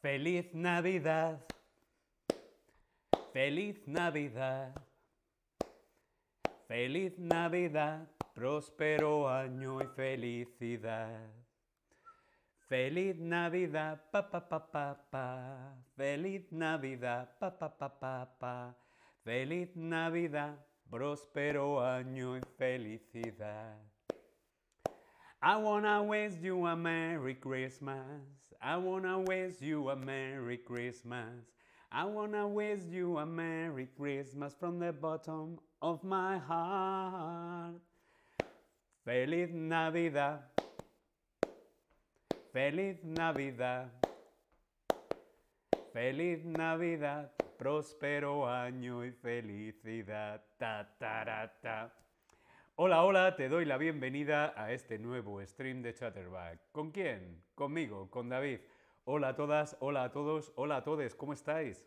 Feliz Navidad. Feliz Navidad. Feliz Navidad. Próspero año y felicidad. Feliz Navidad, pa pa pa pa pa. Feliz Navidad, pa pa pa pa pa. Feliz Navidad, próspero año y felicidad. I wanna wish you a Merry Christmas. I wanna wish you a Merry Christmas. I wanna wish you a Merry Christmas from the bottom of my heart. Feliz Navidad. Feliz Navidad. Feliz Navidad. Próspero año y felicidad. Ta, ta, ta. Hola, hola, te doy la bienvenida a este nuevo stream de Chatterback. ¿Con quién? Conmigo, con David. Hola a todas, hola a todos, hola a todos, ¿cómo estáis?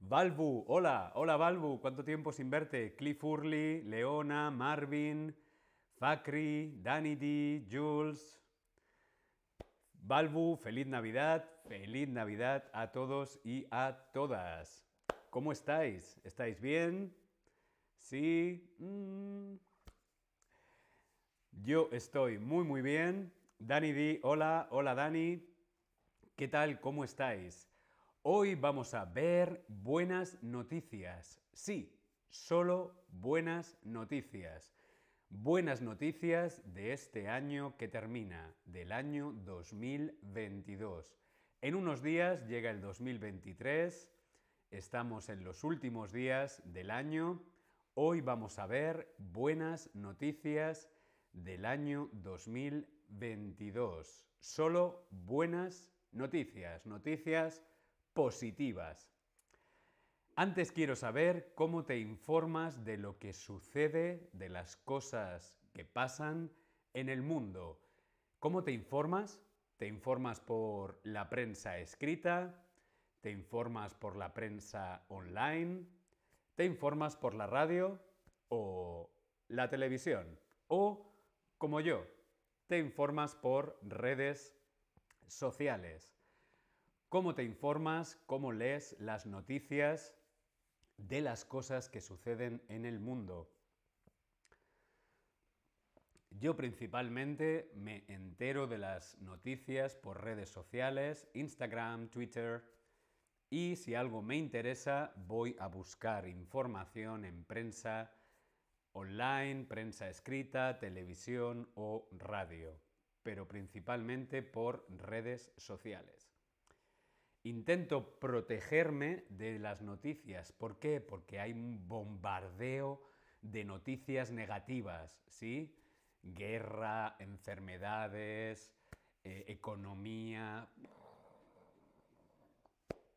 Balbu, hola, hola Balbu, ¿cuánto tiempo sin verte? Cliff Hurley, Leona, Marvin, Fakri, Danny D, Jules. Balbu, feliz Navidad, feliz Navidad a todos y a todas. ¿Cómo estáis? ¿Estáis bien? ¿Sí? Mm. Yo estoy muy muy bien. Dani D, hola, hola Dani. ¿Qué tal? ¿Cómo estáis? Hoy vamos a ver buenas noticias. Sí, solo buenas noticias. Buenas noticias de este año que termina, del año 2022. En unos días llega el 2023, estamos en los últimos días del año. Hoy vamos a ver buenas noticias del año 2022. Solo buenas noticias, noticias positivas. Antes quiero saber cómo te informas de lo que sucede, de las cosas que pasan en el mundo. ¿Cómo te informas? ¿Te informas por la prensa escrita? ¿Te informas por la prensa online? ¿Te informas por la radio o la televisión? ¿O como yo, te informas por redes sociales. ¿Cómo te informas? ¿Cómo lees las noticias de las cosas que suceden en el mundo? Yo principalmente me entero de las noticias por redes sociales, Instagram, Twitter, y si algo me interesa voy a buscar información en prensa, online, prensa escrita, televisión o radio, pero principalmente por redes sociales. Intento protegerme de las noticias. ¿Por qué? Porque hay un bombardeo de noticias negativas, ¿sí? Guerra, enfermedades, eh, economía.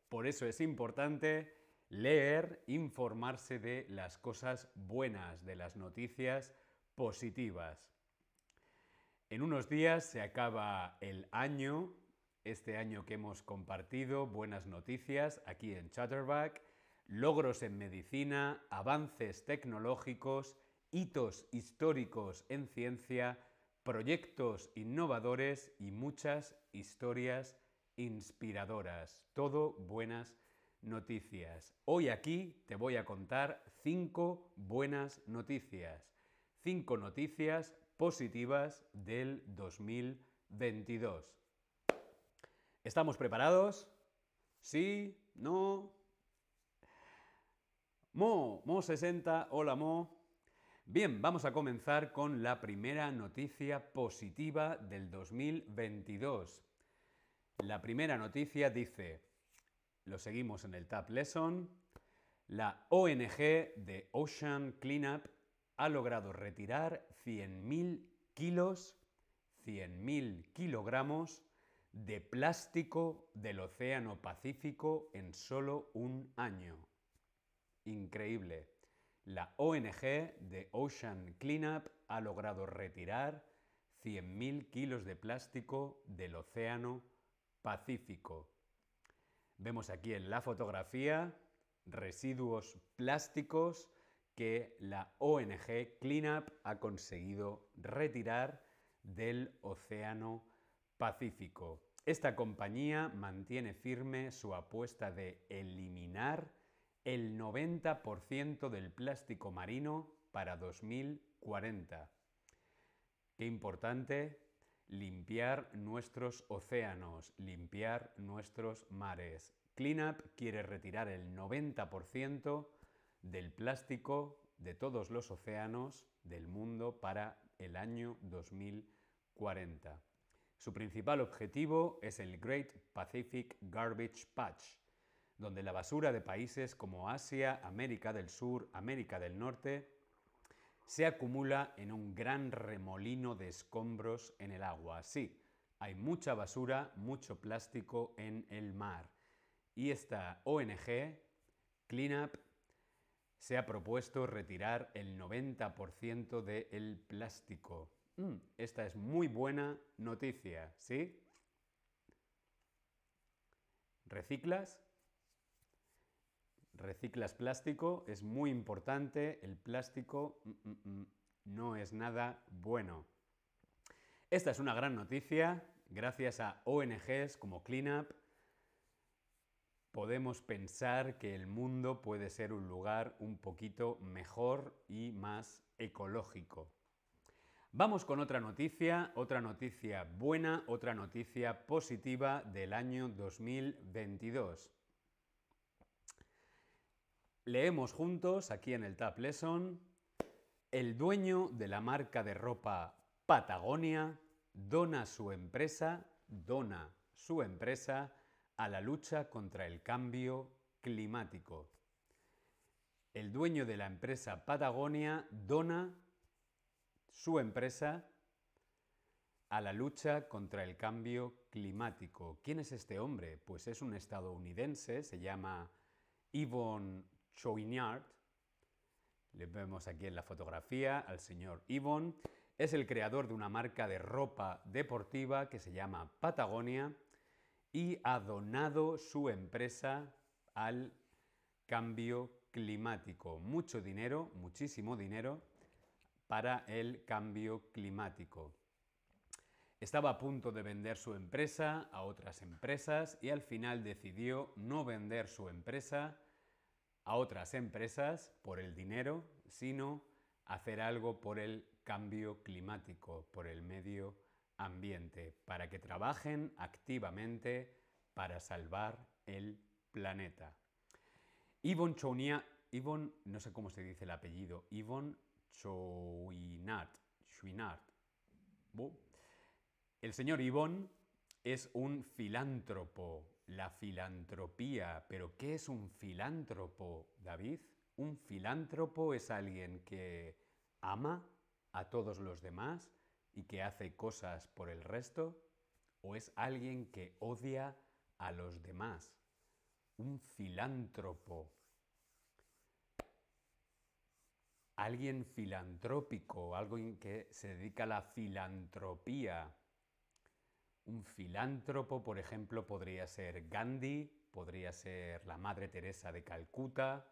Por eso es importante leer, informarse de las cosas buenas, de las noticias positivas. En unos días se acaba el año, este año que hemos compartido, buenas noticias aquí en Chatterback, logros en medicina, avances tecnológicos, hitos históricos en ciencia, proyectos innovadores y muchas historias inspiradoras. Todo buenas noticias. Hoy aquí te voy a contar cinco buenas noticias. Cinco noticias positivas del 2022. ¿Estamos preparados? ¿Sí? ¿No? Mo, Mo60, hola Mo. Bien, vamos a comenzar con la primera noticia positiva del 2022. La primera noticia dice, lo seguimos en el Tab Lesson, la ONG de Ocean Cleanup ha logrado retirar 100.000 kilos, 100.000 kilogramos de plástico del Océano Pacífico en solo un año. Increíble. La ONG de Ocean Cleanup ha logrado retirar 100.000 kilos de plástico del Océano Pacífico. Vemos aquí en la fotografía residuos plásticos que la ONG Cleanup ha conseguido retirar del Océano Pacífico. esta compañía mantiene firme su apuesta de eliminar el 90% del plástico marino para 2040. Qué importante limpiar nuestros océanos, limpiar nuestros mares. Cleanup quiere retirar el 90% del plástico de todos los océanos del mundo para el año 2040. Su principal objetivo es el Great Pacific Garbage Patch, donde la basura de países como Asia, América del Sur, América del Norte, se acumula en un gran remolino de escombros en el agua. Sí, hay mucha basura, mucho plástico en el mar. Y esta ONG, Cleanup, se ha propuesto retirar el 90% del plástico. Mm, esta es muy buena noticia, ¿sí? ¿Reciclas? Reciclas plástico, es muy importante, el plástico mm, mm, mm, no es nada bueno. Esta es una gran noticia, gracias a ONGs como Cleanup, podemos pensar que el mundo puede ser un lugar un poquito mejor y más ecológico. Vamos con otra noticia, otra noticia buena, otra noticia positiva del año 2022. Leemos juntos aquí en el Tab Lesson. El dueño de la marca de ropa Patagonia dona su empresa, dona su empresa a la lucha contra el cambio climático. El dueño de la empresa Patagonia dona su empresa a la lucha contra el cambio climático. ¿Quién es este hombre? Pues es un estadounidense, se llama Yvonne Chouinard. Le vemos aquí en la fotografía al señor Yvonne. Es el creador de una marca de ropa deportiva que se llama Patagonia y ha donado su empresa al cambio climático. Mucho dinero, muchísimo dinero para el cambio climático. Estaba a punto de vender su empresa a otras empresas y al final decidió no vender su empresa a otras empresas por el dinero, sino hacer algo por el cambio climático, por el medio ambiente, para que trabajen activamente para salvar el planeta. Yvonne Chouinard, Yvonne, no sé cómo se dice el apellido, Yvonne Chouinard, Chouinard. El señor Yvonne es un filántropo, la filantropía. ¿Pero qué es un filántropo, David? Un filántropo es alguien que ama a todos los demás y que hace cosas por el resto. ¿O es alguien que odia a los demás? Un filántropo. Alguien filantrópico, alguien que se dedica a la filantropía. Un filántropo, por ejemplo, podría ser Gandhi, podría ser la Madre Teresa de Calcuta.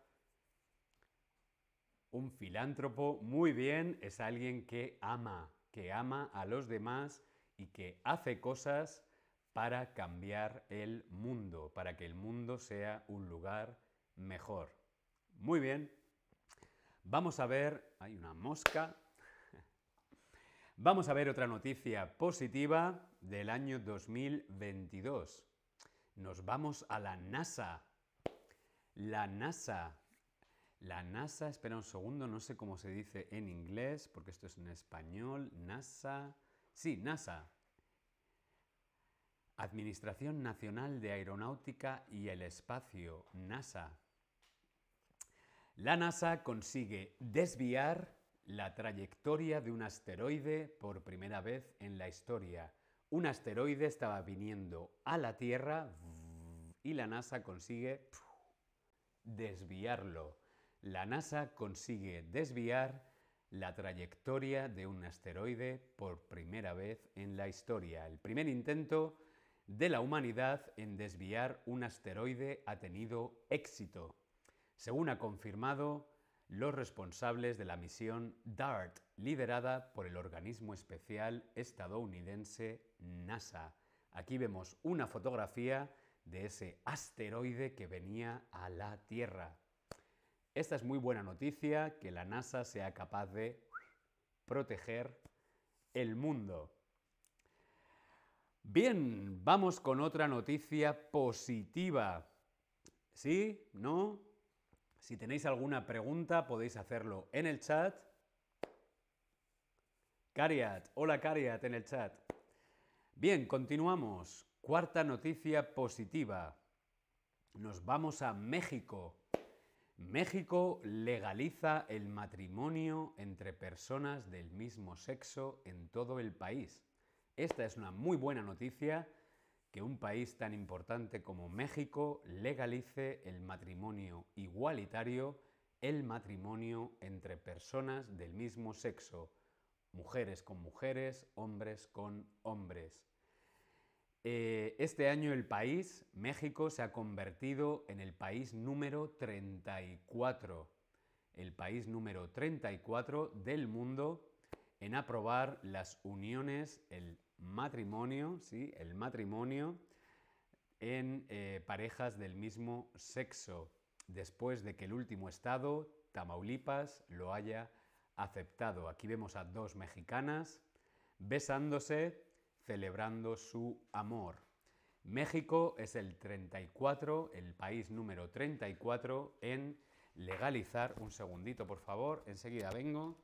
Un filántropo, muy bien, es alguien que ama, que ama a los demás y que hace cosas para cambiar el mundo, para que el mundo sea un lugar mejor. Muy bien. Vamos a ver, hay una mosca. Vamos a ver otra noticia positiva del año 2022. Nos vamos a la NASA. La NASA. La NASA, espera un segundo, no sé cómo se dice en inglés, porque esto es en español. NASA. Sí, NASA. Administración Nacional de Aeronáutica y el Espacio, NASA. La NASA consigue desviar la trayectoria de un asteroide por primera vez en la historia un asteroide estaba viniendo a la Tierra y la NASA consigue desviarlo. La NASA consigue desviar la trayectoria de un asteroide por primera vez en la historia. El primer intento de la humanidad en desviar un asteroide ha tenido éxito. Según ha confirmado los responsables de la misión DART, liderada por el organismo especial estadounidense NASA. Aquí vemos una fotografía de ese asteroide que venía a la Tierra. Esta es muy buena noticia, que la NASA sea capaz de proteger el mundo. Bien, vamos con otra noticia positiva. ¿Sí? ¿No? Si tenéis alguna pregunta podéis hacerlo en el chat. Cariat, hola Cariat en el chat. Bien, continuamos. Cuarta noticia positiva. Nos vamos a México. México legaliza el matrimonio entre personas del mismo sexo en todo el país. Esta es una muy buena noticia que un país tan importante como México legalice el matrimonio igualitario, el matrimonio entre personas del mismo sexo, mujeres con mujeres, hombres con hombres. Eh, este año el país, México, se ha convertido en el país número 34, el país número 34 del mundo en aprobar las uniones, matrimonio, ¿sí? El matrimonio en eh, parejas del mismo sexo, después de que el último estado, Tamaulipas, lo haya aceptado. Aquí vemos a dos mexicanas besándose, celebrando su amor. México es el 34, el país número 34 en legalizar. Un segundito, por favor, enseguida vengo.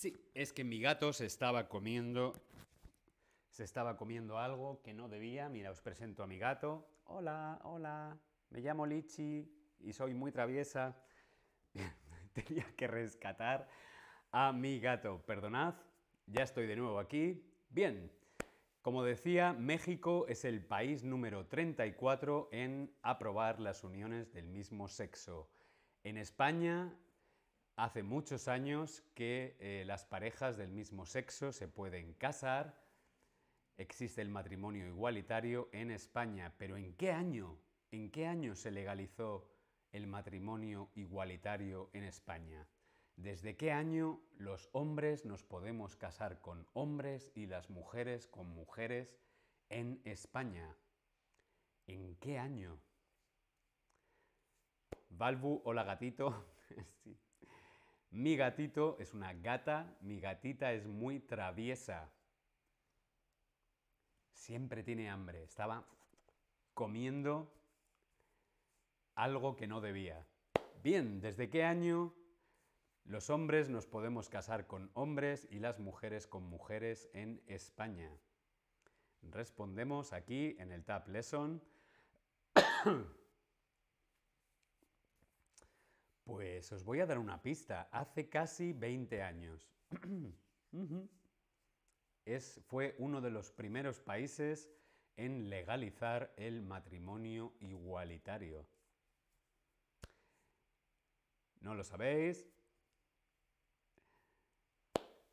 Sí, es que mi gato se estaba comiendo. Se estaba comiendo algo que no debía. Mira, os presento a mi gato. Hola, hola. Me llamo Lichi y soy muy traviesa. Tenía que rescatar a mi gato. Perdonad, ya estoy de nuevo aquí. Bien, como decía, México es el país número 34 en aprobar las uniones del mismo sexo. En España Hace muchos años que eh, las parejas del mismo sexo se pueden casar, existe el matrimonio igualitario en España, pero ¿en qué año? ¿En qué año se legalizó el matrimonio igualitario en España? ¿Desde qué año los hombres nos podemos casar con hombres y las mujeres con mujeres en España? ¿En qué año? Balbu, hola gatito. sí. Mi gatito es una gata, mi gatita es muy traviesa. Siempre tiene hambre. Estaba comiendo algo que no debía. Bien, ¿desde qué año los hombres nos podemos casar con hombres y las mujeres con mujeres en España? Respondemos aquí en el Tab Lesson. Pues os voy a dar una pista. Hace casi 20 años. es, fue uno de los primeros países en legalizar el matrimonio igualitario. ¿No lo sabéis?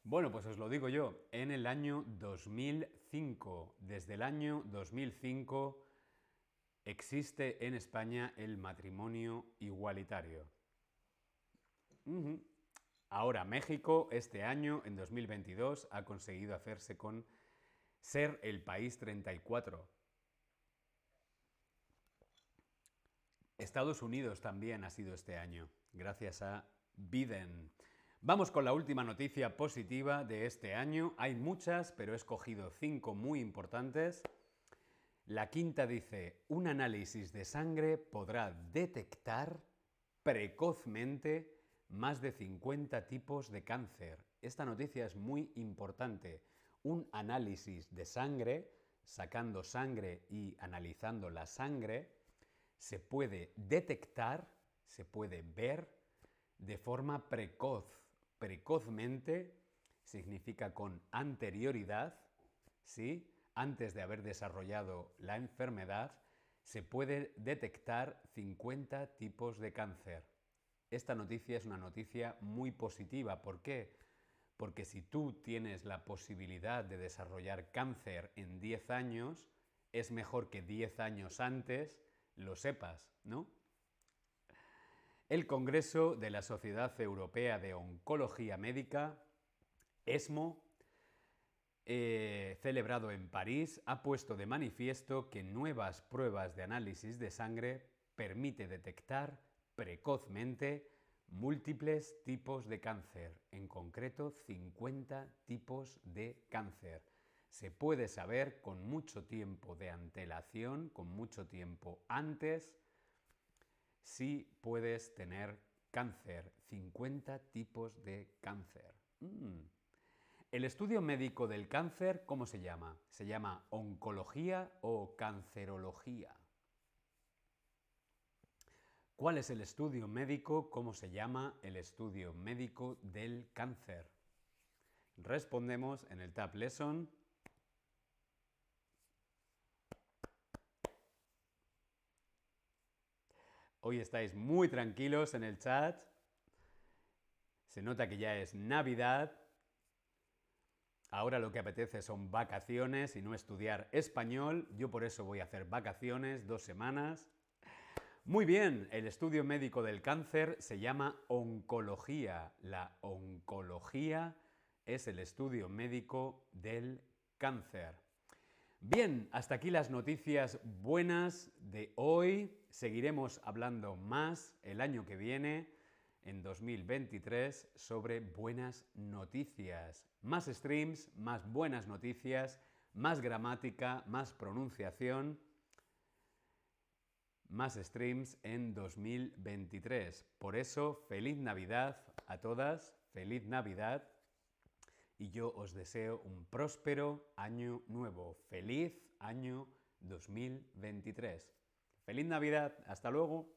Bueno, pues os lo digo yo. En el año 2005, desde el año 2005, existe en España el matrimonio igualitario. Ahora, México este año, en 2022, ha conseguido hacerse con ser el país 34. Estados Unidos también ha sido este año, gracias a Biden. Vamos con la última noticia positiva de este año. Hay muchas, pero he escogido cinco muy importantes. La quinta dice, un análisis de sangre podrá detectar precozmente más de 50 tipos de cáncer. Esta noticia es muy importante. Un análisis de sangre, sacando sangre y analizando la sangre, se puede detectar, se puede ver de forma precoz. Precozmente significa con anterioridad, ¿sí? Antes de haber desarrollado la enfermedad, se puede detectar 50 tipos de cáncer. Esta noticia es una noticia muy positiva. ¿Por qué? Porque si tú tienes la posibilidad de desarrollar cáncer en 10 años, es mejor que 10 años antes lo sepas, ¿no? El Congreso de la Sociedad Europea de Oncología Médica, ESMO, eh, celebrado en París, ha puesto de manifiesto que nuevas pruebas de análisis de sangre permite detectar precozmente múltiples tipos de cáncer, en concreto 50 tipos de cáncer. Se puede saber con mucho tiempo de antelación, con mucho tiempo antes, si puedes tener cáncer. 50 tipos de cáncer. Mm. El estudio médico del cáncer, ¿cómo se llama? ¿Se llama oncología o cancerología? ¿Cuál es el estudio médico? ¿Cómo se llama el estudio médico del cáncer? Respondemos en el Tab Lesson. Hoy estáis muy tranquilos en el chat. Se nota que ya es Navidad. Ahora lo que apetece son vacaciones y no estudiar español. Yo por eso voy a hacer vacaciones, dos semanas. Muy bien, el estudio médico del cáncer se llama oncología. La oncología es el estudio médico del cáncer. Bien, hasta aquí las noticias buenas de hoy. Seguiremos hablando más el año que viene, en 2023, sobre buenas noticias. Más streams, más buenas noticias, más gramática, más pronunciación más streams en 2023. Por eso, feliz Navidad a todas, feliz Navidad y yo os deseo un próspero año nuevo. Feliz año 2023. Feliz Navidad, hasta luego.